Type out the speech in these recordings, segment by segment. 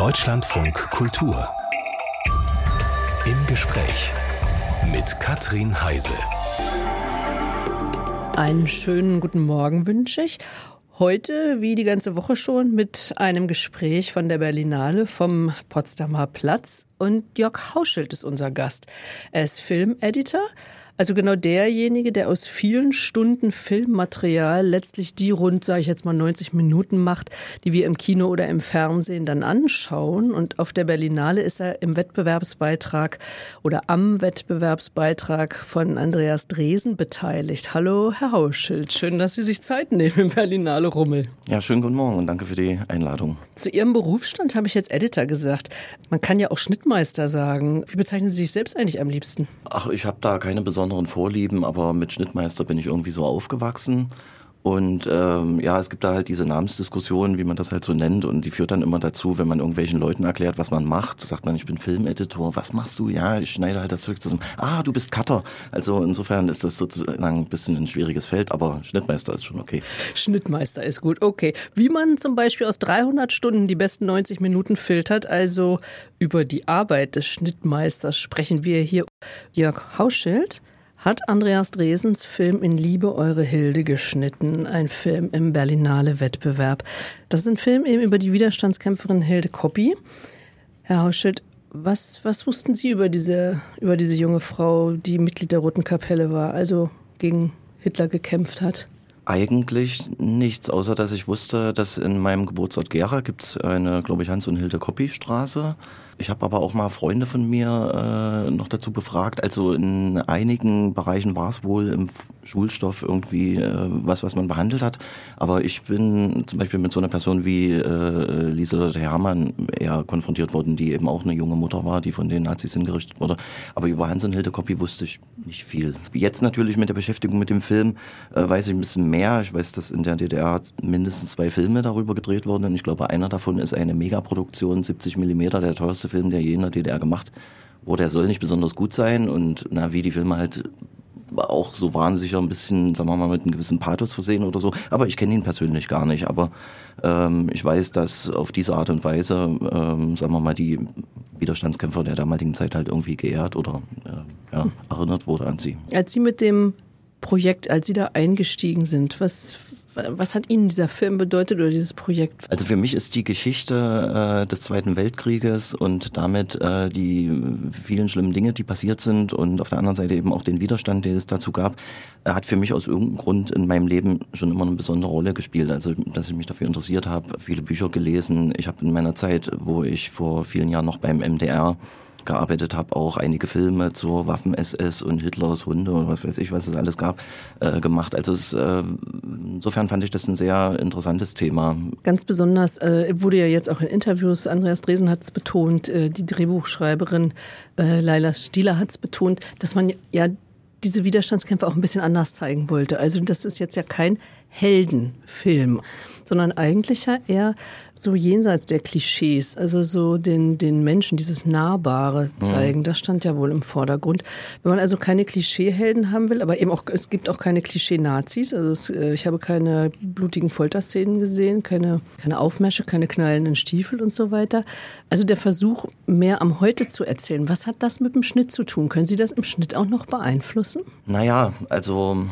Deutschlandfunk Kultur. Im Gespräch mit Katrin Heise. Einen schönen guten Morgen wünsche ich. Heute, wie die ganze Woche schon, mit einem Gespräch von der Berlinale vom Potsdamer Platz. Und Jörg Hauschild ist unser Gast. Er ist Filmeditor, also genau derjenige, der aus vielen Stunden Filmmaterial letztlich die rund, sage ich jetzt mal, 90 Minuten macht, die wir im Kino oder im Fernsehen dann anschauen. Und auf der Berlinale ist er im Wettbewerbsbeitrag oder am Wettbewerbsbeitrag von Andreas Dresen beteiligt. Hallo, Herr Hauschild. Schön, dass Sie sich Zeit nehmen im Berlinale Rummel. Ja, schönen guten Morgen und danke für die Einladung. Zu Ihrem Berufsstand habe ich jetzt Editor gesagt. Man kann ja auch Schnittmeister sagen. Wie bezeichnen Sie sich selbst eigentlich am liebsten? Ach, ich habe da keine besondere besonderen Vorlieben, aber mit Schnittmeister bin ich irgendwie so aufgewachsen. Und ähm, ja, es gibt da halt diese Namensdiskussion, wie man das halt so nennt, und die führt dann immer dazu, wenn man irgendwelchen Leuten erklärt, was man macht, sagt man, ich bin Filmeditor, was machst du? Ja, ich schneide halt das Zeug zusammen. Ah, du bist Cutter. Also insofern ist das sozusagen ein bisschen ein schwieriges Feld, aber Schnittmeister ist schon okay. Schnittmeister ist gut, okay. Wie man zum Beispiel aus 300 Stunden die besten 90 Minuten filtert, also über die Arbeit des Schnittmeisters sprechen wir hier. Jörg Hauschild hat Andreas Dresens Film In Liebe eure Hilde geschnitten, ein Film im Berlinale Wettbewerb. Das ist ein Film eben über die Widerstandskämpferin Hilde Koppi. Herr Hauschild, was, was wussten Sie über diese, über diese junge Frau, die Mitglied der Roten Kapelle war, also gegen Hitler gekämpft hat? Eigentlich nichts, außer dass ich wusste, dass in meinem Geburtsort Gera gibt es eine, glaube ich, Hans- und Hilde-Koppi-Straße. Ich habe aber auch mal Freunde von mir äh, noch dazu befragt. Also in einigen Bereichen war es wohl im Schulstoff irgendwie äh, was, was man behandelt hat. Aber ich bin zum Beispiel mit so einer Person wie äh, Lieselotte Hermann eher konfrontiert worden, die eben auch eine junge Mutter war, die von den Nazis hingerichtet wurde. Aber über Hans und Hilde Koppi wusste ich nicht viel. Jetzt natürlich mit der Beschäftigung mit dem Film äh, weiß ich ein bisschen mehr. Ich weiß, dass in der DDR mindestens zwei Filme darüber gedreht wurden. Und ich glaube, einer davon ist eine Megaproduktion, 70 Millimeter, der teuerste Film, der je in der DDR gemacht wurde. Er soll nicht besonders gut sein und na, wie die Filme halt auch so waren sicher ein bisschen, sagen wir mal, mit einem gewissen Pathos versehen oder so. Aber ich kenne ihn persönlich gar nicht. Aber ähm, ich weiß, dass auf diese Art und Weise, ähm, sagen wir mal, die Widerstandskämpfer der damaligen Zeit halt irgendwie geehrt oder äh, ja, erinnert wurde an sie. Als Sie mit dem Projekt, als Sie da eingestiegen sind, was was hat Ihnen dieser Film bedeutet oder dieses Projekt? Also für mich ist die Geschichte äh, des Zweiten Weltkrieges und damit äh, die vielen schlimmen Dinge, die passiert sind und auf der anderen Seite eben auch den Widerstand, den es dazu gab, äh, hat für mich aus irgendeinem Grund in meinem Leben schon immer eine besondere Rolle gespielt. Also dass ich mich dafür interessiert habe, viele Bücher gelesen. Ich habe in meiner Zeit, wo ich vor vielen Jahren noch beim MDR gearbeitet habe, auch einige Filme zur Waffen-SS und Hitlers Hunde und was weiß ich, was es alles gab, äh, gemacht. Also es, äh, insofern fand ich das ein sehr interessantes Thema. Ganz besonders äh, wurde ja jetzt auch in Interviews, Andreas Dresen hat es betont, äh, die Drehbuchschreiberin äh, Laila Stieler hat es betont, dass man ja diese Widerstandskämpfe auch ein bisschen anders zeigen wollte. Also das ist jetzt ja kein Heldenfilm, sondern eigentlich ja eher so jenseits der Klischees, also so den, den Menschen dieses Nahbare zeigen, mhm. das stand ja wohl im Vordergrund. Wenn man also keine Klischeehelden haben will, aber eben auch, es gibt auch keine Klischee-Nazis, also es, äh, ich habe keine blutigen Folterszenen gesehen, keine, keine Aufmärsche, keine knallenden Stiefel und so weiter. Also der Versuch, mehr am Heute zu erzählen, was hat das mit dem Schnitt zu tun? Können Sie das im Schnitt auch noch beeinflussen? Naja, also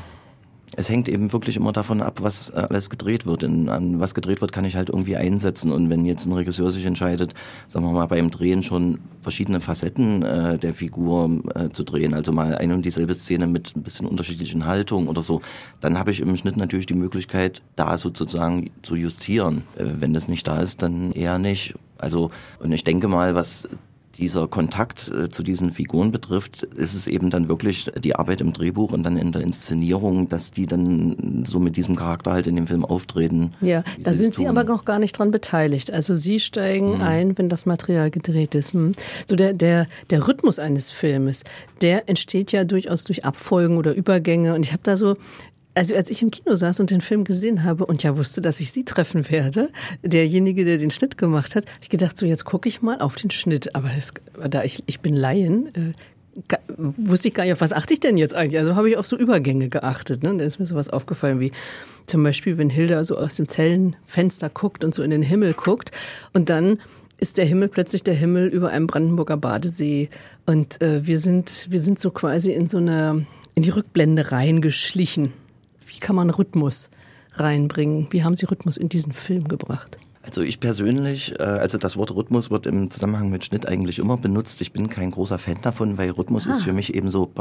es hängt eben wirklich immer davon ab, was äh, alles gedreht wird. In, an was gedreht wird, kann ich halt irgendwie einsetzen. Und wenn jetzt ein Regisseur sich entscheidet, sagen wir mal, beim Drehen schon verschiedene Facetten äh, der Figur äh, zu drehen, also mal eine und dieselbe Szene mit ein bisschen unterschiedlichen Haltungen oder so, dann habe ich im Schnitt natürlich die Möglichkeit, da sozusagen zu justieren. Äh, wenn das nicht da ist, dann eher nicht. Also, und ich denke mal, was dieser Kontakt äh, zu diesen Figuren betrifft, ist es eben dann wirklich die Arbeit im Drehbuch und dann in der Inszenierung, dass die dann so mit diesem Charakter halt in dem Film auftreten. Ja, da sind Sie aber noch gar nicht dran beteiligt. Also Sie steigen hm. ein, wenn das Material gedreht ist. Hm. So der, der, der Rhythmus eines Filmes, der entsteht ja durchaus durch Abfolgen oder Übergänge. Und ich habe da so also als ich im Kino saß und den Film gesehen habe und ja wusste, dass ich sie treffen werde, derjenige, der den Schnitt gemacht hat, ich gedacht, so jetzt gucke ich mal auf den Schnitt. Aber das, da ich, ich bin Laien, äh, wusste ich gar nicht, auf was achte ich denn jetzt eigentlich? Also habe ich auf so Übergänge geachtet. Ne? Da ist mir sowas aufgefallen wie zum Beispiel, wenn Hilda so aus dem Zellenfenster guckt und so in den Himmel guckt und dann ist der Himmel plötzlich der Himmel über einem Brandenburger Badesee. Und äh, wir, sind, wir sind so quasi in so eine, in die Rückblende reingeschlichen. Wie kann man Rhythmus reinbringen? Wie haben Sie Rhythmus in diesen Film gebracht? Also ich persönlich, äh, also das Wort Rhythmus wird im Zusammenhang mit Schnitt eigentlich immer benutzt. Ich bin kein großer Fan davon, weil Rhythmus ah. ist für mich eben so,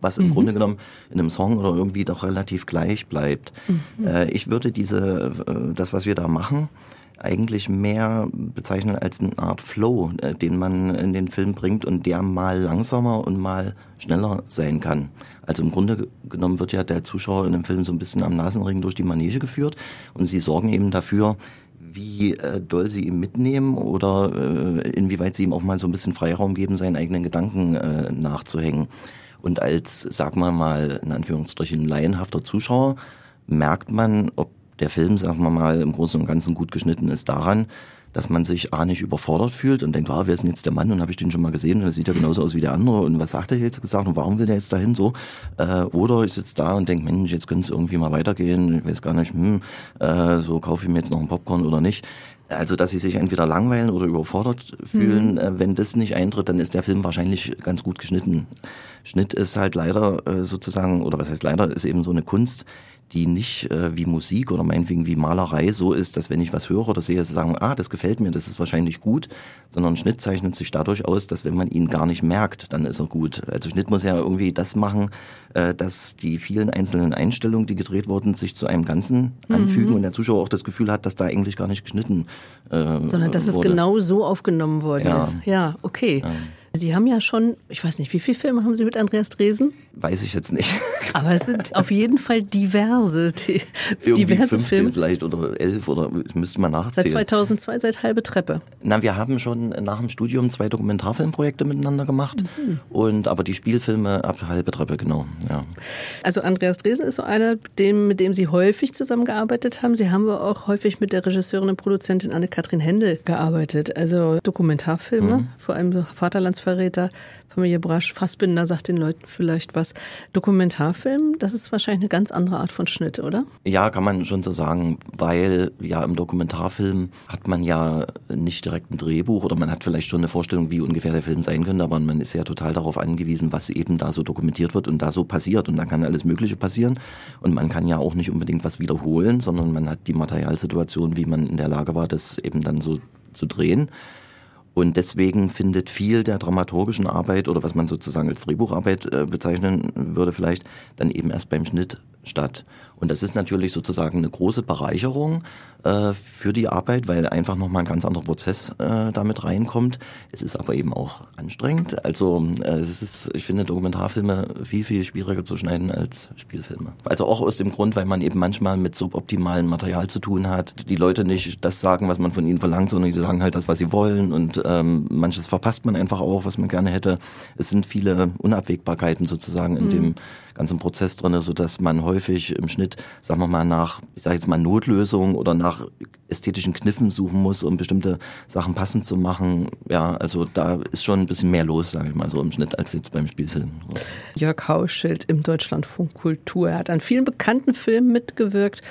was im mhm. Grunde genommen in einem Song oder irgendwie doch relativ gleich bleibt. Mhm. Äh, ich würde diese, äh, das, was wir da machen, eigentlich mehr bezeichnen als eine Art Flow, den man in den Film bringt und der mal langsamer und mal schneller sein kann. Also im Grunde genommen wird ja der Zuschauer in dem Film so ein bisschen am Nasenring durch die Manege geführt und sie sorgen eben dafür, wie äh, doll sie ihm mitnehmen oder äh, inwieweit sie ihm auch mal so ein bisschen Freiraum geben, seinen eigenen Gedanken äh, nachzuhängen. Und als, sagen wir mal, in Anführungsstrichen laienhafter Zuschauer merkt man, ob der Film, sagen wir mal, im Großen und Ganzen gut geschnitten ist daran, dass man sich A nicht überfordert fühlt und denkt, ah, wer ist denn jetzt der Mann und habe ich den schon mal gesehen und er sieht ja genauso aus wie der andere und was sagt er jetzt gesagt und warum will der jetzt dahin so? Äh, oder ich sitze da und denke, Mensch, jetzt könnte es irgendwie mal weitergehen, ich weiß gar nicht, hm, äh, so kaufe ich mir jetzt noch einen Popcorn oder nicht. Also, dass sie sich entweder langweilen oder überfordert fühlen. Mhm. Äh, wenn das nicht eintritt, dann ist der Film wahrscheinlich ganz gut geschnitten. Schnitt ist halt leider äh, sozusagen, oder was heißt leider, ist eben so eine Kunst, die nicht äh, wie Musik oder meinetwegen wie Malerei so ist, dass wenn ich was höre oder sehe, sagen, ah, das gefällt mir, das ist wahrscheinlich gut, sondern Schnitt zeichnet sich dadurch aus, dass wenn man ihn gar nicht merkt, dann ist er gut. Also Schnitt muss ja irgendwie das machen, äh, dass die vielen einzelnen Einstellungen, die gedreht wurden, sich zu einem Ganzen mhm. anfügen und der Zuschauer auch das Gefühl hat, dass da eigentlich gar nicht geschnitten äh, Sondern dass wurde. es genau so aufgenommen worden ja. ist. Ja, okay. Ja. Sie haben ja schon, ich weiß nicht, wie viele Filme haben Sie mit Andreas Dresen? Weiß ich jetzt nicht. Aber es sind auf jeden Fall diverse, die, diverse 15 Filme. vielleicht oder 11 oder ich müsste mal nachzählen. Seit 2002, seit Halbe Treppe. Na, wir haben schon nach dem Studium zwei Dokumentarfilmprojekte miteinander gemacht mhm. und aber die Spielfilme ab Halbe Treppe, genau, ja. Also Andreas Dresen ist so einer, dem, mit dem Sie häufig zusammengearbeitet haben. Sie haben aber auch häufig mit der Regisseurin und Produzentin Anne-Kathrin Händel gearbeitet. Also Dokumentarfilme, mhm. vor allem Vaterlands Verräter, Familie Brasch, Fassbinder sagt den Leuten vielleicht was. Dokumentarfilm, das ist wahrscheinlich eine ganz andere Art von Schnitt, oder? Ja, kann man schon so sagen, weil ja im Dokumentarfilm hat man ja nicht direkt ein Drehbuch oder man hat vielleicht schon eine Vorstellung, wie ungefähr der Film sein könnte, aber man ist ja total darauf angewiesen, was eben da so dokumentiert wird und da so passiert und dann kann alles Mögliche passieren und man kann ja auch nicht unbedingt was wiederholen, sondern man hat die Materialsituation, wie man in der Lage war, das eben dann so zu drehen. Und deswegen findet viel der dramaturgischen Arbeit oder was man sozusagen als Drehbucharbeit äh, bezeichnen würde vielleicht, dann eben erst beim Schnitt statt. Und das ist natürlich sozusagen eine große Bereicherung äh, für die Arbeit, weil einfach nochmal ein ganz anderer Prozess äh, damit reinkommt. Es ist aber eben auch anstrengend. Also äh, es ist, ich finde Dokumentarfilme viel, viel schwieriger zu schneiden als Spielfilme. Also auch aus dem Grund, weil man eben manchmal mit suboptimalem Material zu tun hat. Die Leute nicht das sagen, was man von ihnen verlangt, sondern sie sagen halt das, was sie wollen. Und ähm, manches verpasst man einfach auch, was man gerne hätte. Es sind viele Unabwägbarkeiten sozusagen in mhm. dem ganzen Prozess drin, so dass man häufig im Schnitt, sagen wir mal, nach, ich sage jetzt mal Notlösungen oder nach ästhetischen Kniffen suchen muss, um bestimmte Sachen passend zu machen. Ja, also da ist schon ein bisschen mehr los, sage ich mal so im Schnitt, als jetzt beim Spielfilm. Jörg Hauschild im Deutschlandfunk Kultur. Er hat an vielen bekannten Filmen mitgewirkt.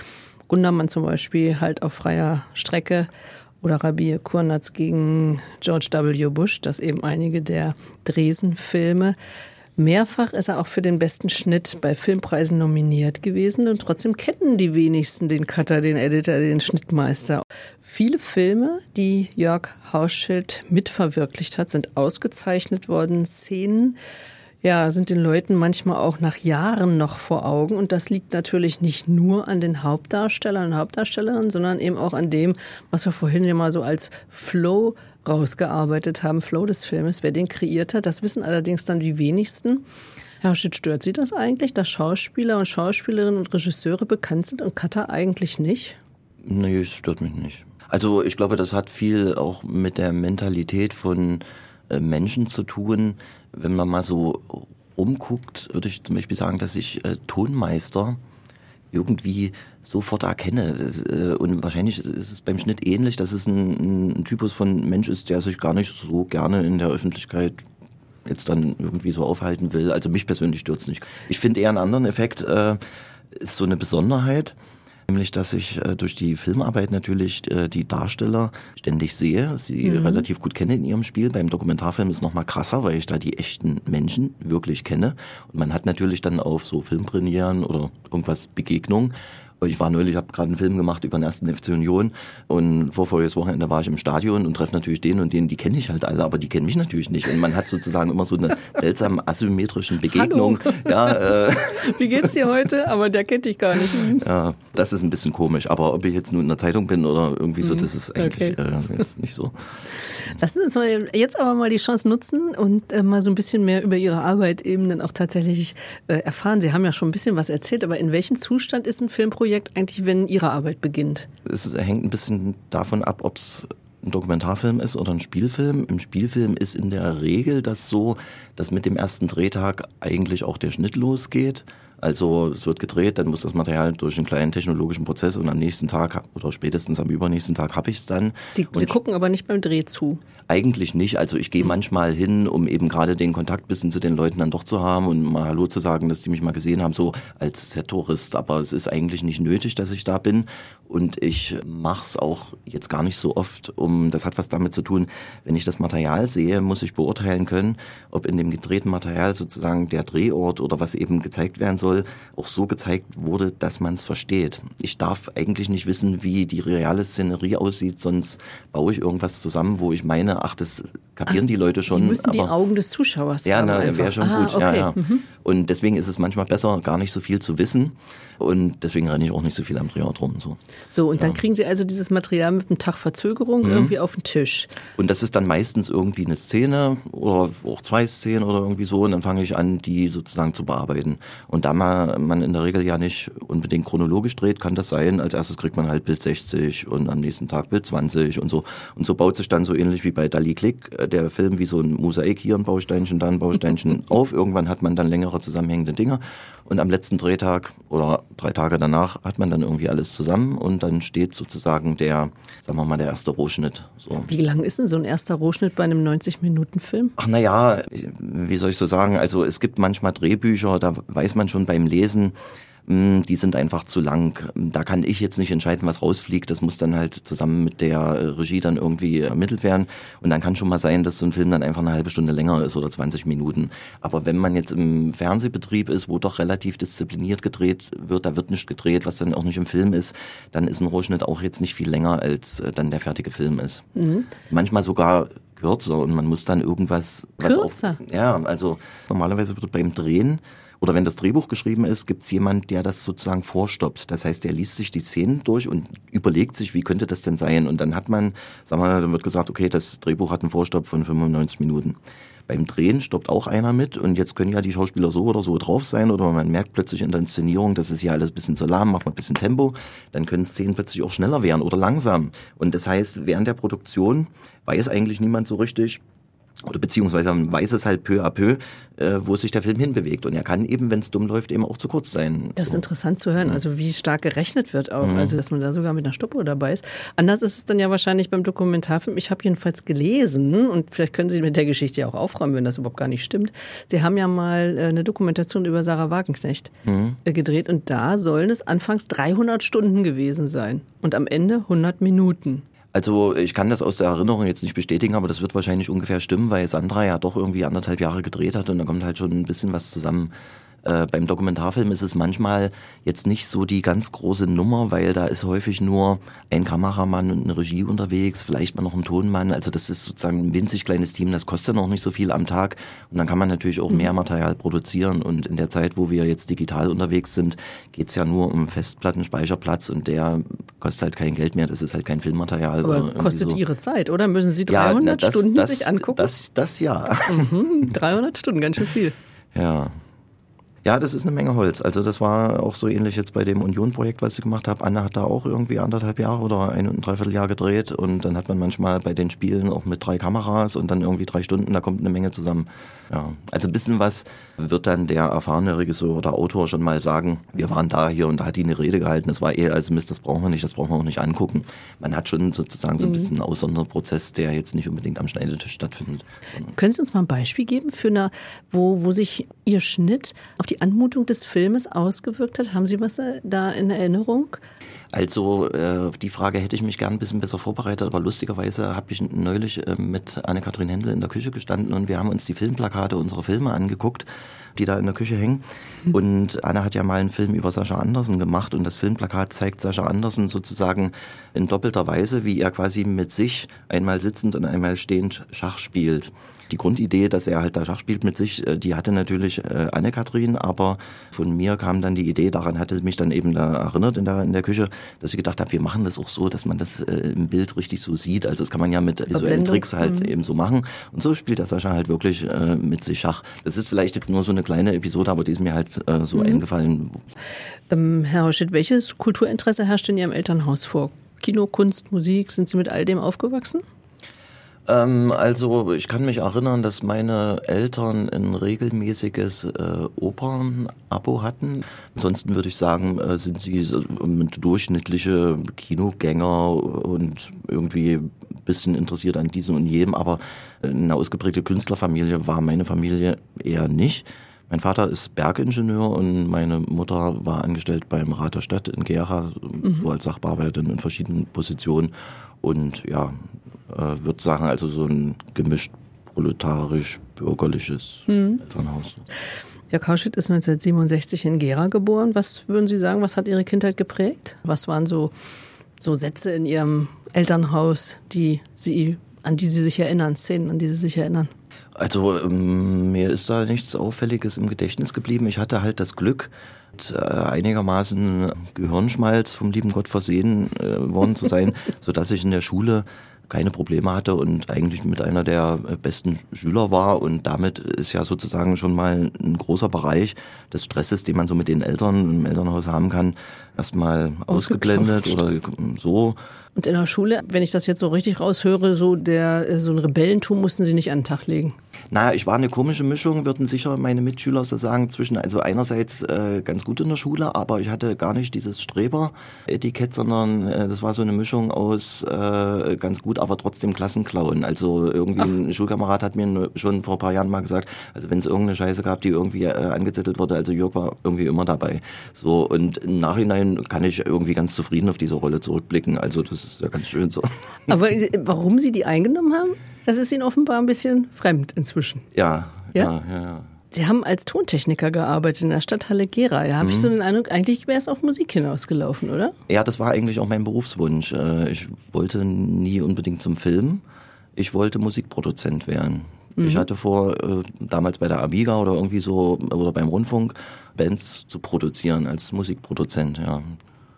Gundermann zum Beispiel halt auf freier Strecke oder Rabir Kurnatz gegen George W. Bush, das eben einige der Dresen-Filme. Mehrfach ist er auch für den besten Schnitt bei Filmpreisen nominiert gewesen und trotzdem kennen die wenigsten den Cutter, den Editor, den Schnittmeister. Viele Filme, die Jörg Hausschild mitverwirklicht hat, sind ausgezeichnet worden. Szenen, ja, sind den Leuten manchmal auch nach Jahren noch vor Augen. Und das liegt natürlich nicht nur an den Hauptdarstellern und Hauptdarstellerinnen, sondern eben auch an dem, was wir vorhin ja mal so als Flow rausgearbeitet haben, Flow des Filmes, wer den kreiert hat. Das wissen allerdings dann die wenigsten. Herr Schitt, stört Sie das eigentlich, dass Schauspieler und Schauspielerinnen und Regisseure bekannt sind und Cutter eigentlich nicht? Nee, es stört mich nicht. Also ich glaube, das hat viel auch mit der Mentalität von äh, Menschen zu tun. Wenn man mal so rumguckt, würde ich zum Beispiel sagen, dass ich äh, Tonmeister irgendwie sofort erkenne. Äh, und wahrscheinlich ist es beim Schnitt ähnlich, dass es ein, ein Typus von Mensch ist, der sich gar nicht so gerne in der Öffentlichkeit jetzt dann irgendwie so aufhalten will. Also mich persönlich stört es nicht. Ich finde eher einen anderen Effekt, äh, ist so eine Besonderheit, Nämlich, dass ich äh, durch die Filmarbeit natürlich äh, die Darsteller ständig sehe, sie mhm. relativ gut kenne in ihrem Spiel. Beim Dokumentarfilm ist noch mal krasser, weil ich da die echten Menschen wirklich kenne. Und man hat natürlich dann auf so Filmpremieren oder irgendwas Begegnungen. Ich war neulich, habe gerade einen Film gemacht über den ersten FC Union und vor voriges Wochenende war ich im Stadion und treffe natürlich den und den, die kenne ich halt alle, aber die kennen mich natürlich nicht. Und man hat sozusagen immer so eine seltsame asymmetrischen Begegnung. Ja, äh, Wie geht's dir heute? Aber der kennt dich gar nicht. Ja, das ist ein bisschen komisch. Aber ob ich jetzt nur in der Zeitung bin oder irgendwie so, mhm. das ist eigentlich okay. äh, jetzt nicht so. Lassen Sie uns mal jetzt aber mal die Chance nutzen und äh, mal so ein bisschen mehr über Ihre Arbeit eben dann auch tatsächlich äh, erfahren. Sie haben ja schon ein bisschen was erzählt, aber in welchem Zustand ist ein Filmprojekt? Projekt eigentlich, wenn Ihre Arbeit beginnt? Es hängt ein bisschen davon ab, ob es ein Dokumentarfilm ist oder ein Spielfilm. Im Spielfilm ist in der Regel das so, dass mit dem ersten Drehtag eigentlich auch der Schnitt losgeht. Also es wird gedreht, dann muss das Material durch einen kleinen technologischen Prozess und am nächsten Tag oder spätestens am übernächsten Tag habe ich es dann. Sie, Sie gucken aber nicht beim Dreh zu? Eigentlich nicht. Also ich gehe manchmal hin, um eben gerade den Kontakt bisschen zu den Leuten dann doch zu haben und mal Hallo zu sagen, dass die mich mal gesehen haben, so als Set-Tourist. Aber es ist eigentlich nicht nötig, dass ich da bin. Und ich mache es auch jetzt gar nicht so oft, um das hat was damit zu tun, wenn ich das Material sehe, muss ich beurteilen können, ob in dem gedrehten Material sozusagen der Drehort oder was eben gezeigt werden soll, auch so gezeigt wurde, dass man es versteht. Ich darf eigentlich nicht wissen, wie die reale Szenerie aussieht, sonst baue ich irgendwas zusammen, wo ich meine, ach, das kapieren ah, die Leute schon. Sie müssen die Augen des Zuschauers ja. Ja, wäre schon ah, gut. Okay. Ja, ja. Mhm. Und deswegen ist es manchmal besser, gar nicht so viel zu wissen. Und deswegen renne ich auch nicht so viel am Drehort rum. So, so und dann kriegen Sie also dieses Material mit einem Tag Verzögerung mhm. irgendwie auf den Tisch. Und das ist dann meistens irgendwie eine Szene oder auch zwei Szenen oder irgendwie so. Und dann fange ich an, die sozusagen zu bearbeiten. Und da man, man in der Regel ja nicht unbedingt chronologisch dreht, kann das sein. Als erstes kriegt man halt Bild 60 und am nächsten Tag Bild 20 und so. Und so baut sich dann so ähnlich wie bei Dali Click äh, der Film wie so ein Mosaik, hier ein Bausteinchen, da ein Bausteinchen auf. Irgendwann hat man dann längere zusammenhängende Dinge. Und am letzten Drehtag oder drei Tage danach hat man dann irgendwie alles zusammen und dann steht sozusagen der, sagen wir mal, der erste Rohschnitt. So. Wie lang ist denn so ein erster Rohschnitt bei einem 90-Minuten-Film? Ach naja, wie soll ich so sagen? Also es gibt manchmal Drehbücher, da weiß man schon beim Lesen, die sind einfach zu lang. Da kann ich jetzt nicht entscheiden, was rausfliegt. Das muss dann halt zusammen mit der äh, Regie dann irgendwie ermittelt werden. Und dann kann schon mal sein, dass so ein Film dann einfach eine halbe Stunde länger ist oder 20 Minuten. Aber wenn man jetzt im Fernsehbetrieb ist, wo doch relativ diszipliniert gedreht wird, da wird nicht gedreht, was dann auch nicht im Film ist, dann ist ein Rohschnitt auch jetzt nicht viel länger, als äh, dann der fertige Film ist. Mhm. Manchmal sogar kürzer und man muss dann irgendwas... Kürzer? Auch, ja, also normalerweise wird beim Drehen oder wenn das Drehbuch geschrieben ist, gibt es jemand, der das sozusagen vorstoppt. Das heißt, der liest sich die Szenen durch und überlegt sich, wie könnte das denn sein? Und dann hat man, sagen wir mal, dann wird gesagt, okay, das Drehbuch hat einen Vorstopp von 95 Minuten. Beim Drehen stoppt auch einer mit und jetzt können ja die Schauspieler so oder so drauf sein oder man merkt plötzlich in der Inszenierung, das ist ja alles ein bisschen zu lahm, macht man ein bisschen Tempo, dann können Szenen plötzlich auch schneller werden oder langsam. Und das heißt, während der Produktion weiß eigentlich niemand so richtig, oder beziehungsweise man weiß es halt peu à peu, äh, wo sich der Film hinbewegt. Und er kann eben, wenn es dumm läuft, eben auch zu kurz sein. Das ist so. interessant zu hören, mhm. also wie stark gerechnet wird auch, mhm. also dass man da sogar mit einer Stoppuhr dabei ist. Anders ist es dann ja wahrscheinlich beim Dokumentarfilm. Ich habe jedenfalls gelesen, und vielleicht können Sie mit der Geschichte ja auch aufräumen, wenn das überhaupt gar nicht stimmt. Sie haben ja mal äh, eine Dokumentation über Sarah Wagenknecht mhm. Äh, gedreht und da sollen es anfangs 300 Stunden gewesen sein und am Ende 100 Minuten. Also ich kann das aus der Erinnerung jetzt nicht bestätigen, aber das wird wahrscheinlich ungefähr stimmen, weil Sandra ja doch irgendwie anderthalb Jahre gedreht hat und da kommt halt schon ein bisschen was zusammen. Äh, beim Dokumentarfilm ist es manchmal jetzt nicht so die ganz große Nummer, weil da ist häufig nur ein Kameramann und eine Regie unterwegs, vielleicht mal noch ein Tonmann. Also das ist sozusagen ein winzig kleines Team, das kostet noch nicht so viel am Tag und dann kann man natürlich auch mehr mhm. Material produzieren. Und in der Zeit, wo wir jetzt digital unterwegs sind, geht's ja nur um Festplattenspeicherplatz und der kostet halt kein Geld mehr, das ist halt kein Filmmaterial. Aber kostet so. Ihre Zeit, oder? Müssen Sie 300 ja, das, Stunden das, sich angucken? Das, das ja. Mhm, 300 Stunden, ganz schön viel. Ja. Ja, das ist eine Menge Holz. Also das war auch so ähnlich jetzt bei dem Union-Projekt, was ich gemacht habe. Anne hat da auch irgendwie anderthalb Jahre oder ein und ein Dreivierteljahr gedreht und dann hat man manchmal bei den Spielen auch mit drei Kameras und dann irgendwie drei Stunden, da kommt eine Menge zusammen. Ja, also ein bisschen was wird dann der erfahrene Regisseur oder Autor schon mal sagen, wir waren da hier und da hat die eine Rede gehalten, das war eher als Mist, das brauchen wir nicht, das brauchen wir auch nicht angucken. Man hat schon sozusagen so ein mhm. bisschen einen Aussonderprozess, der jetzt nicht unbedingt am Schneidetisch stattfindet. Können Sie uns mal ein Beispiel geben für eine, wo, wo sich Ihr Schnitt auf die Anmutung des Filmes ausgewirkt hat? Haben Sie was äh, da in Erinnerung? Also äh, auf die Frage hätte ich mich gern ein bisschen besser vorbereitet, aber lustigerweise habe ich neulich äh, mit Anne-Kathrin Händel in der Küche gestanden und wir haben uns die Filmplakate unserer Filme angeguckt, die da in der Küche hängen. Mhm. Und Anne hat ja mal einen Film über Sascha Andersen gemacht und das Filmplakat zeigt Sascha Andersen sozusagen in doppelter Weise, wie er quasi mit sich einmal sitzend und einmal stehend Schach spielt die Grundidee, dass er halt da Schach spielt mit sich, äh, die hatte natürlich äh, Anne-Kathrin, aber von mir kam dann die Idee, daran hatte mich dann eben da erinnert in der, in der Küche, dass ich gedacht habe, wir machen das auch so, dass man das äh, im Bild richtig so sieht. Also das kann man ja mit visuellen Tricks halt mhm. eben so machen. Und so spielt der Sascha halt wirklich äh, mit sich Schach. Das ist vielleicht jetzt nur so eine kleine Episode, aber die ist mir halt äh, so mhm. eingefallen. Ähm, Herr Hauschett, welches Kulturinteresse herrscht in Ihrem Elternhaus vor? Kino, Kunst, Musik, sind Sie mit all dem aufgewachsen? Ähm, also ich kann mich erinnern, dass meine Eltern ein regelmäßiges äh, Opern-Abo hatten. Ansonsten würde ich sagen, äh, sind sie so, durchschnittliche Kinogänger und irgendwie ein bisschen interessiert an diesem und jedem. Aber eine ausgeprägte Künstlerfamilie war meine Familie eher nicht. Mein Vater ist Bergingenieur und meine Mutter war angestellt beim Rat der Stadt in Gera, mhm. so als Sachbearbeiterin in verschiedenen Positionen. Und ja, äh, würde sagen, also so ein gemischt proletarisch-bürgerliches mhm. Elternhaus. Herr Kauschit ist 1967 in Gera geboren. Was würden Sie sagen, was hat Ihre Kindheit geprägt? Was waren so, so Sätze in Ihrem Elternhaus, die Sie, an die Sie sich erinnern, Szenen, an die Sie sich erinnern? Also ähm, mir ist da nichts Auffälliges im Gedächtnis geblieben. Ich hatte halt das Glück, äh, einigermaßen Gehirnschmalz vom lieben Gott versehen äh, worden zu sein, so dass ich in der Schule keine Probleme hatte und eigentlich mit einer der äh, besten Schüler war. Und damit ist ja sozusagen schon mal ein großer Bereich des Stresses, den man so mit den Eltern im Elternhaus haben kann, erstmal ausgeblendet oder so. Und in der Schule, wenn ich das jetzt so richtig raushöre, so der äh, so ein Rebellentum mussten Sie nicht an den Tag legen. Naja, ich war eine komische Mischung, würden sicher meine Mitschüler so sagen, zwischen also einerseits äh, ganz gut in der Schule, aber ich hatte gar nicht dieses Streber-Etikett, sondern äh, das war so eine Mischung aus äh, ganz gut, aber trotzdem Klassenklauen. Also irgendwie Ach. ein Schulkamerad hat mir schon vor ein paar Jahren mal gesagt, also wenn es irgendeine Scheiße gab, die irgendwie äh, angezettelt wurde, also Jörg war irgendwie immer dabei. So und im Nachhinein kann ich irgendwie ganz zufrieden auf diese Rolle zurückblicken. Also das ist ja ganz schön so. Aber äh, warum Sie die eingenommen haben? Das ist Ihnen offenbar ein bisschen fremd inzwischen. Ja, ja, ja. ja. Sie haben als Tontechniker gearbeitet in der Stadthalle Gera. Ja, habe mhm. ich so den Eindruck, eigentlich wäre es auf Musik hinausgelaufen, oder? Ja, das war eigentlich auch mein Berufswunsch. Äh, ich wollte nie unbedingt zum Film. Ich wollte Musikproduzent werden. Mhm. Ich hatte vor, äh, damals bei der Amiga oder irgendwie so, oder beim Rundfunk, Bands zu produzieren als Musikproduzent, ja.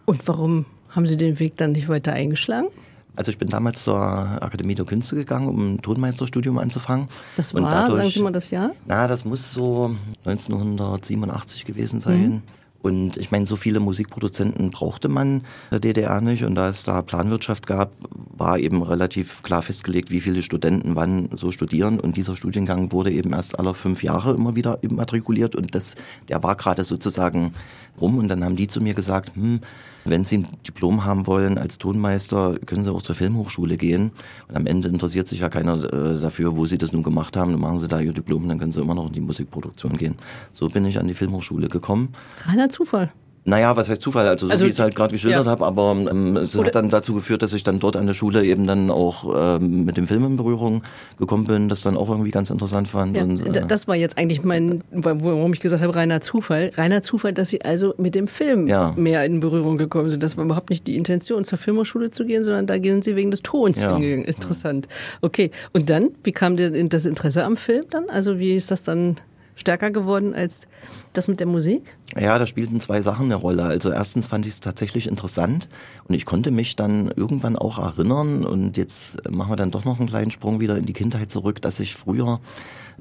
Und warum haben Sie den Weg dann nicht weiter eingeschlagen? Also ich bin damals zur Akademie der Künste gegangen, um ein Tonmeisterstudium anzufangen. Das war, dadurch, sagen Sie mal das Jahr? Na, das muss so 1987 gewesen sein. Mhm. Und ich meine, so viele Musikproduzenten brauchte man in der DDR nicht. Und da es da Planwirtschaft gab, war eben relativ klar festgelegt, wie viele Studenten wann so studieren. Und dieser Studiengang wurde eben erst alle fünf Jahre immer wieder immatrikuliert. Und das, der war gerade sozusagen rum. Und dann haben die zu mir gesagt, hm, wenn Sie ein Diplom haben wollen als Tonmeister, können Sie auch zur Filmhochschule gehen. Und am Ende interessiert sich ja keiner äh, dafür, wo Sie das nun gemacht haben. Dann machen Sie da Ihr Diplom, dann können Sie immer noch in die Musikproduktion gehen. So bin ich an die Filmhochschule gekommen. Reiner Zufall. Naja, was heißt Zufall? Also, so also, wie ich es halt gerade geschildert ja. habe, aber ähm, es Oder hat dann dazu geführt, dass ich dann dort an der Schule eben dann auch ähm, mit dem Film in Berührung gekommen bin, das dann auch irgendwie ganz interessant fand. Ja, und, äh, das war jetzt eigentlich mein, warum ich gesagt habe, reiner Zufall. Reiner Zufall, dass Sie also mit dem Film ja. mehr in Berührung gekommen sind. Das war überhaupt nicht die Intention, zur Filmhochschule zu gehen, sondern da gehen Sie wegen des Tons ja. hingegangen. Interessant. Okay. Und dann, wie kam dir das Interesse am Film dann? Also wie ist das dann stärker geworden als das mit der Musik? Ja, da spielten zwei Sachen eine Rolle. Also erstens fand ich es tatsächlich interessant und ich konnte mich dann irgendwann auch erinnern und jetzt machen wir dann doch noch einen kleinen Sprung wieder in die Kindheit zurück, dass ich früher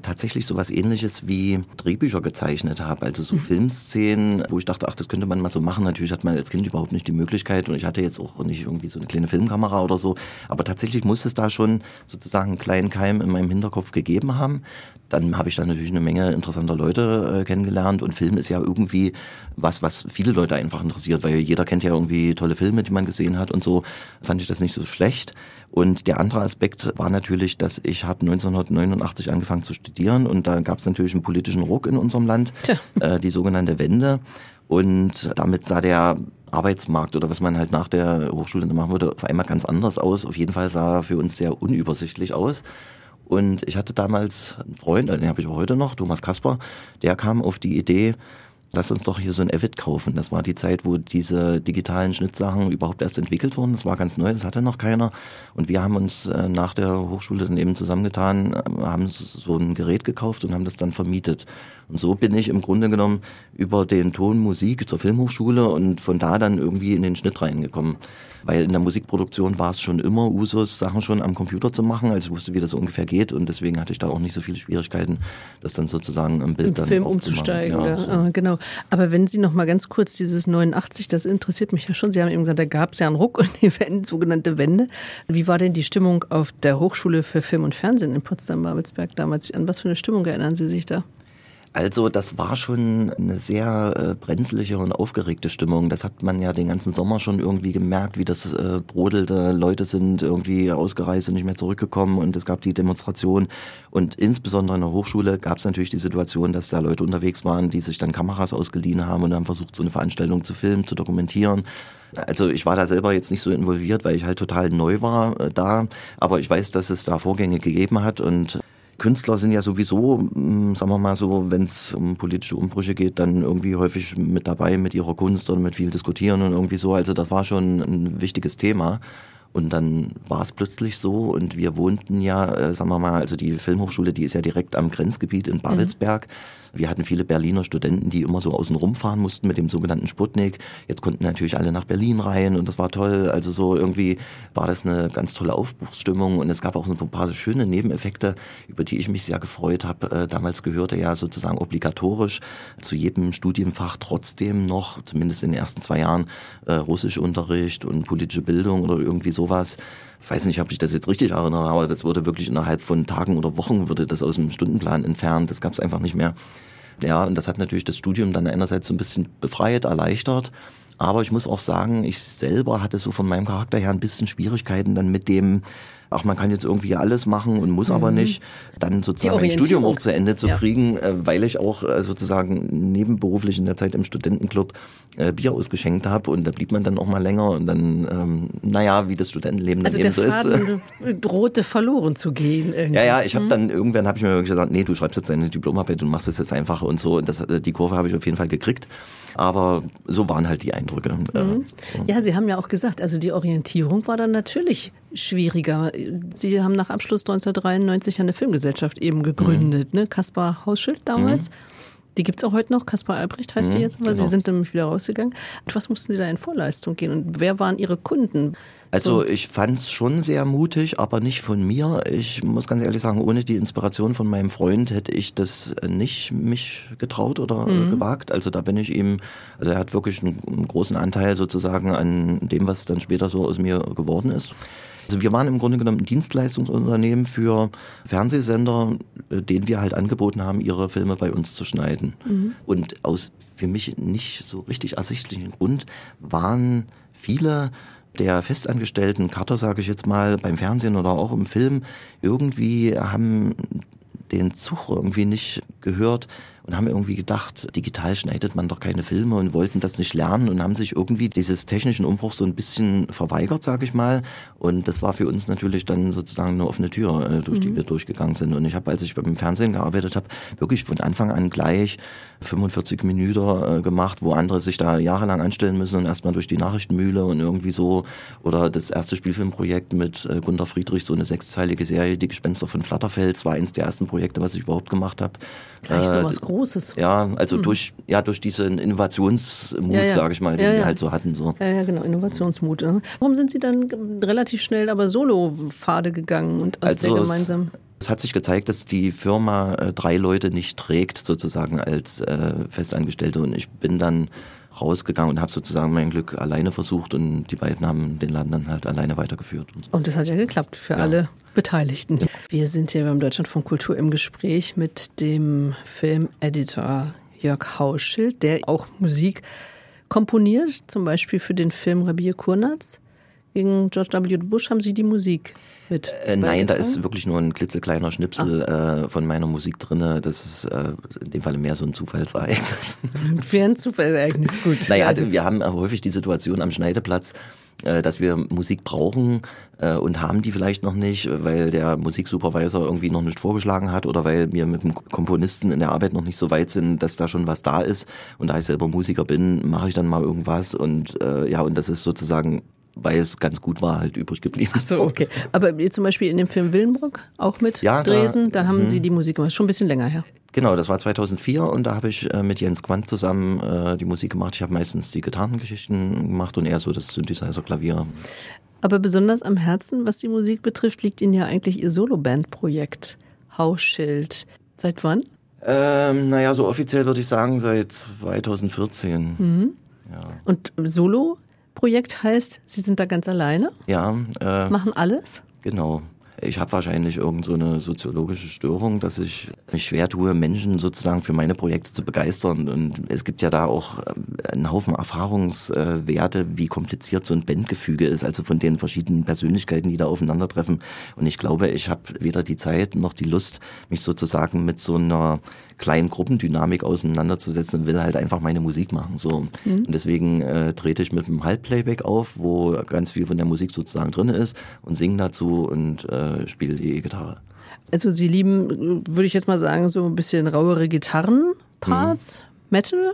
tatsächlich so was ähnliches wie Drehbücher gezeichnet habe. Also so mhm. Filmszenen, wo ich dachte, ach, das könnte man mal so machen. Natürlich hat man als Kind überhaupt nicht die Möglichkeit und ich hatte jetzt auch nicht irgendwie so eine kleine Filmkamera oder so. Aber tatsächlich muss es da schon sozusagen einen kleinen Keim in meinem Hinterkopf gegeben haben. Dann habe ich da natürlich eine Menge interessanter Leute äh, kennengelernt und Film ist ja irgendwie was, was viele Leute einfach interessiert, weil jeder kennt ja irgendwie tolle Filme, die man gesehen hat und so fand ich das nicht so schlecht. Und der andere Aspekt war natürlich, dass ich habe 1989 angefangen zu studieren und da gab es natürlich einen politischen Ruck in unserem Land, äh, die sogenannte Wende. Und damit sah der Arbeitsmarkt oder was man halt nach der Hochschule machen würde, auf einmal ganz anders aus. Auf jeden Fall sah er für uns sehr unübersichtlich aus. Und ich hatte damals einen Freund, den habe ich auch heute noch, Thomas Kasper, der kam auf die Idee, lass uns doch hier so ein Avid kaufen. Das war die Zeit, wo diese digitalen Schnittsachen überhaupt erst entwickelt wurden. Das war ganz neu, das hatte noch keiner. Und wir haben uns äh, nach der Hochschule dann eben zusammengetan, äh, haben so ein Gerät gekauft und haben das dann vermietet. Und so bin ich im Grunde genommen über den Ton Musik zur Filmhochschule und von da dann irgendwie in den Schnitt reingekommen. Weil in der Musikproduktion war es schon immer Usus, Sachen schon am Computer zu machen. Also ich wusste, wie das ungefähr geht und deswegen hatte ich da auch nicht so viele Schwierigkeiten, das dann sozusagen im Bild Im dann Film umzusteigen. Ja, so. ah, genau. Aber wenn Sie noch mal ganz kurz dieses 89, das interessiert mich ja schon. Sie haben eben gesagt, da gab es ja einen Ruck und die Wende, sogenannte Wende. Wie war denn die Stimmung auf der Hochschule für Film und Fernsehen in Potsdam-Babelsberg damals? An was für eine Stimmung erinnern Sie sich da? Also das war schon eine sehr äh, brenzliche und aufgeregte Stimmung. Das hat man ja den ganzen Sommer schon irgendwie gemerkt, wie das äh, brodelte. Leute sind irgendwie ausgereist und nicht mehr zurückgekommen und es gab die Demonstration. Und insbesondere in der Hochschule gab es natürlich die Situation, dass da Leute unterwegs waren, die sich dann Kameras ausgeliehen haben und haben versucht, so eine Veranstaltung zu filmen, zu dokumentieren. Also ich war da selber jetzt nicht so involviert, weil ich halt total neu war äh, da. Aber ich weiß, dass es da Vorgänge gegeben hat und Künstler sind ja sowieso, mm, sagen wir mal so, wenn es um politische Umbrüche geht, dann irgendwie häufig mit dabei mit ihrer Kunst oder mit viel diskutieren und irgendwie so. Also das war schon ein wichtiges Thema. Und dann war es plötzlich so und wir wohnten ja, äh, sagen wir mal, also die Filmhochschule, die ist ja direkt am Grenzgebiet in Babelsberg. Mhm. Wir hatten viele Berliner Studenten, die immer so außen rumfahren mussten mit dem sogenannten Sputnik. Jetzt konnten natürlich alle nach Berlin rein und das war toll. Also so irgendwie war das eine ganz tolle Aufbruchsstimmung und es gab auch so ein paar schöne Nebeneffekte, über die ich mich sehr gefreut habe. Äh, damals gehörte ja sozusagen obligatorisch zu jedem Studienfach trotzdem noch, zumindest in den ersten zwei Jahren, äh, Russischunterricht und politische Bildung oder irgendwie sowas ich weiß nicht, ob ich das jetzt richtig erinnere, aber das wurde wirklich innerhalb von Tagen oder Wochen wurde das aus dem Stundenplan entfernt. Das gab es einfach nicht mehr. Ja, und das hat natürlich das Studium dann einerseits so ein bisschen befreit, erleichtert. Aber ich muss auch sagen, ich selber hatte so von meinem Charakter her ein bisschen Schwierigkeiten dann mit dem, ach, man kann jetzt irgendwie alles machen und muss mhm. aber nicht, dann sozusagen ein Studium auch zu Ende zu ja. kriegen, äh, weil ich auch äh, sozusagen nebenberuflich in der Zeit im Studentenclub äh, Bier ausgeschenkt habe und da blieb man dann auch mal länger und dann, ähm, naja, wie das Studentenleben also dann eben so Faden ist. drohte verloren zu gehen. Irgendwie. Ja, ja, ich habe mhm. dann irgendwann habe ich mir gesagt, nee, du schreibst jetzt deine Diplomarbeit und machst das jetzt einfach und so und das, die Kurve habe ich auf jeden Fall gekriegt. Aber so waren halt die Eindrücke. Mhm. Ja, Sie haben ja auch gesagt, also die Orientierung war dann natürlich schwieriger. Sie haben nach Abschluss 1993 eine Filmgesellschaft eben gegründet, mhm. ne? Kaspar Hausschild damals. Mhm. Die gibt es auch heute noch. Kaspar Albrecht heißt die mhm, jetzt, aber genau. Sie sind nämlich wieder rausgegangen. Und was mussten Sie da in Vorleistung gehen und wer waren Ihre Kunden? Also ich fand es schon sehr mutig, aber nicht von mir. Ich muss ganz ehrlich sagen, ohne die Inspiration von meinem Freund hätte ich das nicht mich getraut oder mhm. gewagt. Also da bin ich ihm, also er hat wirklich einen großen Anteil sozusagen an dem, was dann später so aus mir geworden ist. Also wir waren im Grunde genommen ein Dienstleistungsunternehmen für Fernsehsender, äh, denen wir halt angeboten haben, ihre Filme bei uns zu schneiden. Mhm. Und aus für mich nicht so richtig ersichtlichen Grund waren viele der festangestellten Cutter, sage ich jetzt mal, beim Fernsehen oder auch im Film, irgendwie haben den Zug irgendwie nicht gehört und haben irgendwie gedacht, digital schneidet man doch keine Filme und wollten das nicht lernen und haben sich irgendwie dieses technischen Umbruchs so ein bisschen verweigert, sage ich mal. Und das war für uns natürlich dann sozusagen eine offene Tür, äh, durch mhm. die wir durchgegangen sind. Und ich habe, als ich beim Fernsehen gearbeitet habe, wirklich von Anfang an gleich 45 Minuten äh, gemacht, wo andere sich da jahrelang anstellen müssen und erstmal durch die Nachrichtenmühle und irgendwie so. Oder das erste Spielfilmprojekt mit äh, Gunter Friedrich, so eine sechsteilige Serie, Die Gespenster von Flatterfeld, war eins der ersten Projekte, was ich überhaupt gemacht habe. Gleich so was Großes. Ja, also mhm. durch, ja, durch diesen Innovationsmut, ja, ja. sage ich mal, den ja, wir halt so hatten. So. Ja, ja, genau, Innovationsmut. Warum sind Sie dann relativ schnell aber Solo-Pfade gegangen und aus also der gemeinsam? Es hat sich gezeigt, dass die Firma äh, drei Leute nicht trägt, sozusagen als äh, Festangestellte. Und ich bin dann rausgegangen und habe sozusagen mein Glück alleine versucht und die beiden haben den Laden dann halt alleine weitergeführt. Und, so. und das hat ja geklappt für ja. alle Beteiligten. Wir sind hier beim Deutschlandfunk Kultur im Gespräch mit dem Filmeditor Jörg Hauschild, der auch Musik komponiert, zum Beispiel für den Film Rabir Kurnatz. gegen George W. Bush haben Sie die Musik mit. Äh, nein, da ist wirklich nur ein klitzekleiner Schnipsel äh, von meiner Musik drinne. Das ist äh, in dem Fall mehr so ein Zufallsereignis. Wäre ein Zufallsereignis, gut. Naja, also wir haben häufig die Situation am Schneideplatz, äh, dass wir Musik brauchen äh, und haben die vielleicht noch nicht, weil der Musiksupervisor irgendwie noch nicht vorgeschlagen hat oder weil wir mit dem Komponisten in der Arbeit noch nicht so weit sind, dass da schon was da ist. Und da ich selber Musiker bin, mache ich dann mal irgendwas und äh, ja, und das ist sozusagen weil es ganz gut war, halt übrig geblieben. Ach so, okay. Aber zum Beispiel in dem Film Willenbrock, auch mit ja, Dresen, da, da haben mh. Sie die Musik gemacht. Schon ein bisschen länger her. Genau, das war 2004 und da habe ich äh, mit Jens Quandt zusammen äh, die Musik gemacht. Ich habe meistens die Gitarrengeschichten gemacht und eher so das Synthesizer-Klavier. Aber besonders am Herzen, was die Musik betrifft, liegt Ihnen ja eigentlich Ihr Soloband-Projekt Hausschild. Seit wann? Ähm, naja, so offiziell würde ich sagen seit 2014. Mhm. Ja. Und Solo Projekt heißt, Sie sind da ganz alleine? Ja. Äh, Machen alles? Genau. Ich habe wahrscheinlich irgend so eine soziologische Störung, dass ich mich schwer tue, Menschen sozusagen für meine Projekte zu begeistern. Und es gibt ja da auch äh, einen Haufen Erfahrungswerte, wie kompliziert so ein Bandgefüge ist, also von den verschiedenen Persönlichkeiten, die da aufeinandertreffen. Und ich glaube, ich habe weder die Zeit noch die Lust, mich sozusagen mit so einer kleinen Gruppendynamik auseinanderzusetzen, will halt einfach meine Musik machen. So. Mhm. Und deswegen äh, trete ich mit einem Halbplayback auf, wo ganz viel von der Musik sozusagen drin ist und singe dazu und äh, spiele die E-Gitarre. Also Sie lieben, würde ich jetzt mal sagen, so ein bisschen rauere Gitarrenparts, mhm. Metal?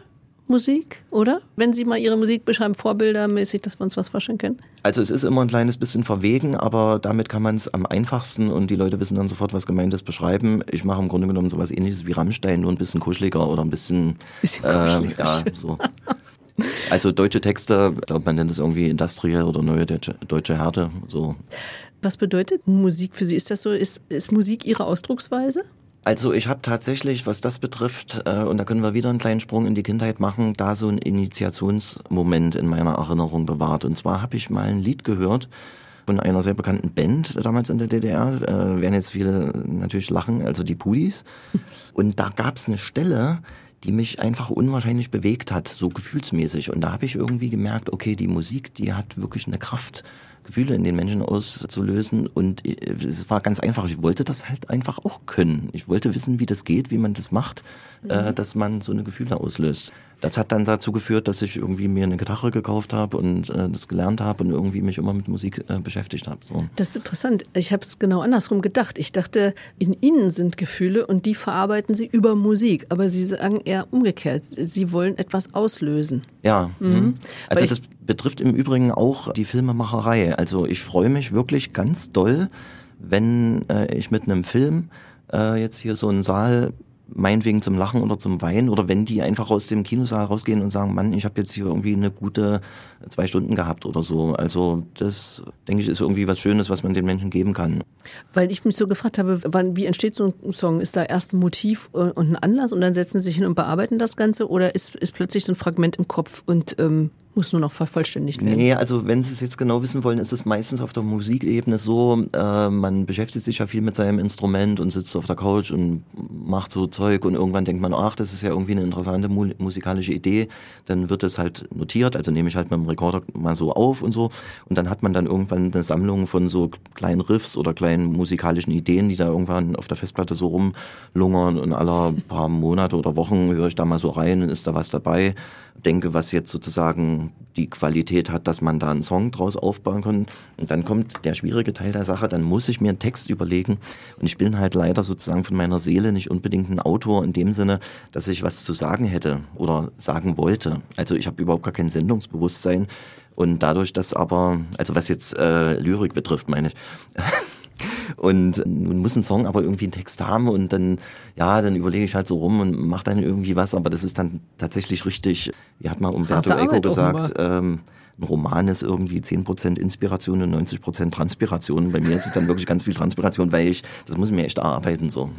Musik, oder? Wenn Sie mal Ihre Musik beschreiben, vorbildermäßig, dass wir uns was vorstellen können? Also es ist immer ein kleines bisschen verwegen, aber damit kann man es am einfachsten und die Leute wissen dann sofort, was gemeint ist, beschreiben. Ich mache im Grunde genommen sowas ähnliches wie Rammstein, nur ein bisschen kuscheliger oder ein bisschen, bisschen äh, ja, so. Also deutsche Texte, ich glaube, man nennt es irgendwie industriell oder neue deutsche, deutsche Härte. So. Was bedeutet Musik für Sie? Ist das so? Ist, ist Musik Ihre Ausdrucksweise? Also ich habe tatsächlich, was das betrifft, äh, und da können wir wieder einen kleinen Sprung in die Kindheit machen, da so einen Initiationsmoment in meiner Erinnerung bewahrt. Und zwar habe ich mal ein Lied gehört von einer sehr bekannten Band damals in der DDR, äh, werden jetzt viele natürlich lachen, also die Pudis. Und da gab es eine Stelle, die mich einfach unwahrscheinlich bewegt hat, so gefühlsmäßig. Und da habe ich irgendwie gemerkt, okay, die Musik, die hat wirklich eine Kraft Gefühle in den Menschen auszulösen. Und es war ganz einfach. Ich wollte das halt einfach auch können. Ich wollte wissen, wie das geht, wie man das macht, mhm. äh, dass man so eine Gefühle auslöst. Das hat dann dazu geführt, dass ich irgendwie mir eine Gitarre gekauft habe und äh, das gelernt habe und irgendwie mich immer mit Musik äh, beschäftigt habe. So. Das ist interessant. Ich habe es genau andersrum gedacht. Ich dachte, in Ihnen sind Gefühle und die verarbeiten Sie über Musik. Aber Sie sagen eher umgekehrt. Sie wollen etwas auslösen. Ja. Mhm. mhm. Also das betrifft im Übrigen auch die Filmemacherei. Also ich freue mich wirklich ganz doll, wenn äh, ich mit einem Film äh, jetzt hier so einen Saal meinetwegen zum Lachen oder zum Weinen oder wenn die einfach aus dem Kinosaal rausgehen und sagen, Mann, ich habe jetzt hier irgendwie eine gute zwei Stunden gehabt oder so. Also das, denke ich, ist irgendwie was Schönes, was man den Menschen geben kann. Weil ich mich so gefragt habe, wann, wie entsteht so ein Song? Ist da erst ein Motiv äh, und ein Anlass und dann setzen sie sich hin und bearbeiten das Ganze oder ist, ist plötzlich so ein Fragment im Kopf und ähm, muss nur noch vervollständigt werden? Nee, also wenn Sie es jetzt genau wissen wollen, ist es meistens auf der Musikebene so, äh, man beschäftigt sich ja viel mit seinem Instrument und sitzt auf der Couch und macht so Zeug und irgendwann denkt man, ach, das ist ja irgendwie eine interessante mu musikalische Idee, dann wird es halt notiert, also nehme ich halt mit dem Rekorder mal so auf und so. Und dann hat man dann irgendwann eine Sammlung von so kleinen Riffs oder kleinen musikalischen Ideen, die da irgendwann auf der Festplatte so rumlungern und alle paar Monate oder Wochen höre ich da mal so rein und ist da was dabei denke, was jetzt sozusagen die Qualität hat, dass man da einen Song draus aufbauen kann. Und dann kommt der schwierige Teil der Sache, dann muss ich mir einen Text überlegen. Und ich bin halt leider sozusagen von meiner Seele nicht unbedingt ein Autor in dem Sinne, dass ich was zu sagen hätte oder sagen wollte. Also ich habe überhaupt gar kein Sendungsbewusstsein. Und dadurch, dass aber, also was jetzt äh, Lyrik betrifft, meine ich, und nun muss ein Song aber irgendwie einen Text haben und dann, ja, dann überlege ich halt so rum und mache dann irgendwie was, aber das ist dann tatsächlich richtig, wie hat mal Umberto Eco gesagt, ähm, ein Roman ist irgendwie 10% Inspiration und 90% Transpiration. Bei mir ist es dann wirklich ganz viel Transpiration, weil ich, das muss ich mir echt erarbeiten. So.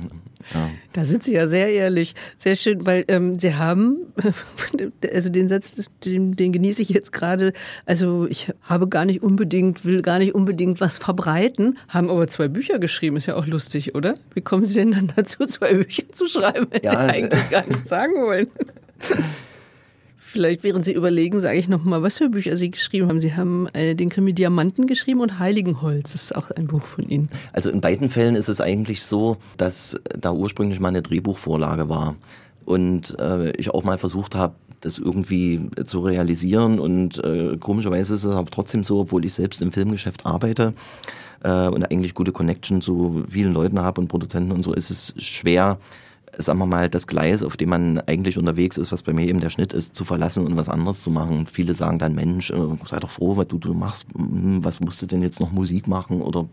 Ja. Da sind Sie ja sehr ehrlich, sehr schön, weil ähm, Sie haben, also den Satz, den, den genieße ich jetzt gerade, also ich habe gar nicht unbedingt, will gar nicht unbedingt was verbreiten, haben aber zwei Bücher geschrieben, ist ja auch lustig, oder? Wie kommen Sie denn dann dazu, zwei Bücher zu schreiben, wenn ja. Sie eigentlich gar nichts sagen wollen? Vielleicht während Sie überlegen, sage ich nochmal, was für Bücher Sie geschrieben haben. Sie haben äh, den Krimi Diamanten geschrieben und Heiligenholz das ist auch ein Buch von Ihnen. Also in beiden Fällen ist es eigentlich so, dass da ursprünglich mal eine Drehbuchvorlage war und äh, ich auch mal versucht habe, das irgendwie zu realisieren und äh, komischerweise ist es aber trotzdem so, obwohl ich selbst im Filmgeschäft arbeite äh, und eigentlich gute Connection zu vielen Leuten habe und Produzenten und so, ist es schwer, sagen wir mal, das Gleis, auf dem man eigentlich unterwegs ist, was bei mir eben der Schnitt ist, zu verlassen und was anderes zu machen. Viele sagen dann, Mensch, äh, sei doch froh, was du, du machst, hm, was musst du denn jetzt noch Musik machen oder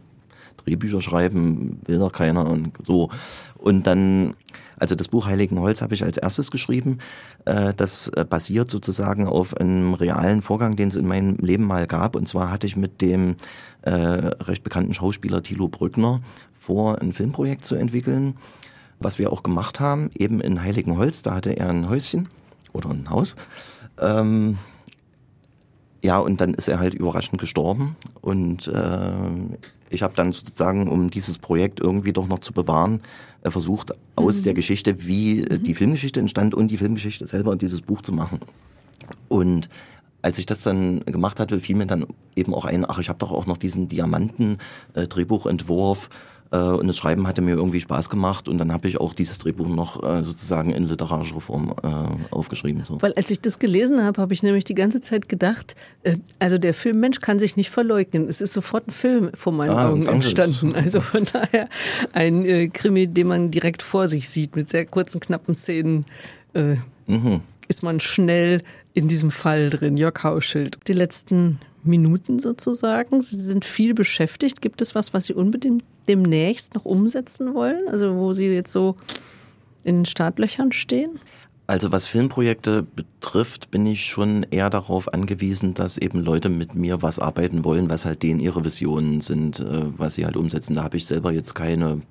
Drehbücher schreiben, will doch keiner und so. Und dann, also das Buch Heiligen Holz habe ich als erstes geschrieben. Äh, das äh, basiert sozusagen auf einem realen Vorgang, den es in meinem Leben mal gab. Und zwar hatte ich mit dem recht bekannten Schauspieler Thilo Brückner vor, ein Filmprojekt zu entwickeln was wir auch gemacht haben, eben in Heiligenholz, da hatte er ein Häuschen oder ein Haus. Ähm, ja, und dann ist er halt überraschend gestorben. Und äh, ich habe dann sozusagen, um dieses Projekt irgendwie doch noch zu bewahren, äh, versucht, aus mhm. der Geschichte, wie äh, mhm. die Filmgeschichte entstand und die Filmgeschichte selber dieses Buch zu machen. Und als ich das dann gemacht hatte, fiel mir dann eben auch ein, ach, ich habe doch auch noch diesen Diamanten-Drehbuchentwurf. Äh, und das Schreiben hatte mir irgendwie Spaß gemacht und dann habe ich auch dieses Drehbuch noch äh, sozusagen in literarischer Form äh, aufgeschrieben. So. Weil als ich das gelesen habe, habe ich nämlich die ganze Zeit gedacht, also der Filmmensch kann sich nicht verleugnen. Es ist sofort ein Film vor meinen ah, Augen entstanden. Also von daher ein Krimi, den man direkt vor sich sieht, mit sehr kurzen, knappen Szenen. Mhm. Ist man schnell in diesem Fall drin, Jörg Hauschild. Die letzten Minuten sozusagen. Sie sind viel beschäftigt. Gibt es was, was Sie unbedingt demnächst noch umsetzen wollen? Also wo Sie jetzt so in den Startlöchern stehen? Also was Filmprojekte betrifft, bin ich schon eher darauf angewiesen, dass eben Leute mit mir was arbeiten wollen, was halt denen ihre Visionen sind, äh, was sie halt umsetzen. Da habe ich selber jetzt keine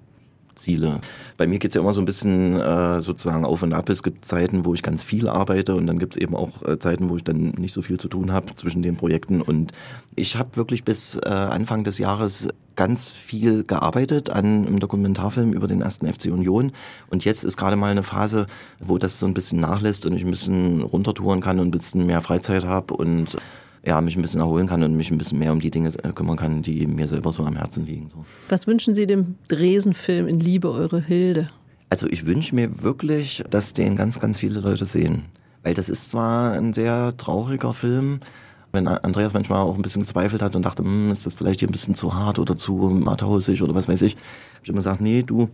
Ziele. Bei mir geht's ja immer so ein bisschen äh, sozusagen auf und ab. Es gibt Zeiten, wo ich ganz viel arbeite und dann gibt's eben auch äh, Zeiten, wo ich dann nicht so viel zu tun habe zwischen den Projekten. Und ich habe wirklich bis Anfang des Jahres ganz viel gearbeitet an einem Dokumentarfilm über den ersten FC Union. Und jetzt ist gerade mal eine Phase, wo das so ein bisschen nachlässt und ich ein bisschen runtertouren kann und ein bisschen mehr Freizeit habe und ja, mich ein bisschen erholen kann und mich ein bisschen mehr um die Dinge äh, kümmern kann, die mir selber so am Herzen liegen. So. Was wünschen Sie dem Dresen-Film in Liebe, eure Hilde? Also ich wünsche mir wirklich, dass den ganz, ganz viele Leute sehen. Weil das ist zwar ein sehr trauriger Film, wenn Andreas manchmal auch ein bisschen gezweifelt hat und dachte, hm, ist das vielleicht hier ein bisschen zu hart oder zu mathausig oder was weiß ich, habe ich immer gesagt, nee, du,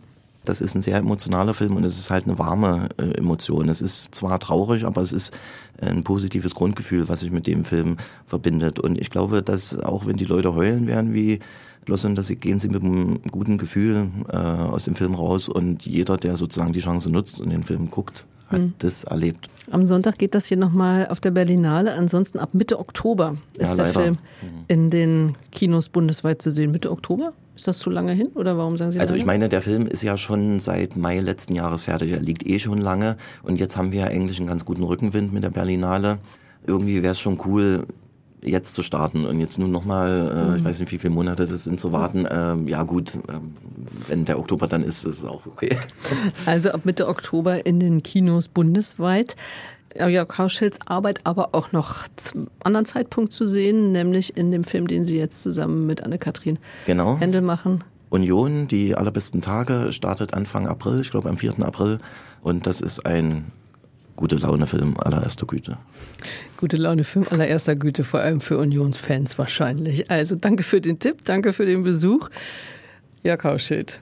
das ist ein sehr emotionaler Film und es ist halt eine warme äh, Emotion. Es ist zwar traurig, aber es ist ein positives Grundgefühl, was sich mit dem Film verbindet. Und ich glaube, dass auch wenn die Leute heulen werden wie Los und dass sie gehen sie mit einem guten Gefühl äh, aus dem Film raus und jeder, der sozusagen die Chance nutzt und den Film guckt, hat hm. das erlebt. Am Sonntag geht das hier nochmal auf der Berlinale. Ansonsten ab Mitte Oktober ist ja, der Film mhm. in den Kinos bundesweit zu sehen. Mitte Oktober? Ist das zu lange hin oder warum sagen Sie Also ich meine, der Film ist ja schon seit Mai letzten Jahres fertig. Er liegt eh schon lange und jetzt haben wir eigentlich einen ganz guten Rückenwind mit der Berlinale. Irgendwie wäre es schon cool, jetzt zu starten und jetzt nun nochmal, äh, mhm. ich weiß nicht, wie viele Monate das sind, zu warten. Ähm, ja gut, ähm, wenn der Oktober dann ist, ist es auch okay. Also ab Mitte Oktober in den Kinos bundesweit. Jörg Hauschels Arbeit aber auch noch zum anderen Zeitpunkt zu sehen, nämlich in dem Film, den Sie jetzt zusammen mit Anne-Kathrin genau. Händel machen. Union, die allerbesten Tage, startet Anfang April, ich glaube am 4. April. Und das ist ein gute Laune-Film allererster Güte. Gute Laune-Film allererster Güte, vor allem für Unionsfans wahrscheinlich. Also danke für den Tipp, danke für den Besuch. Jörg Hauschild.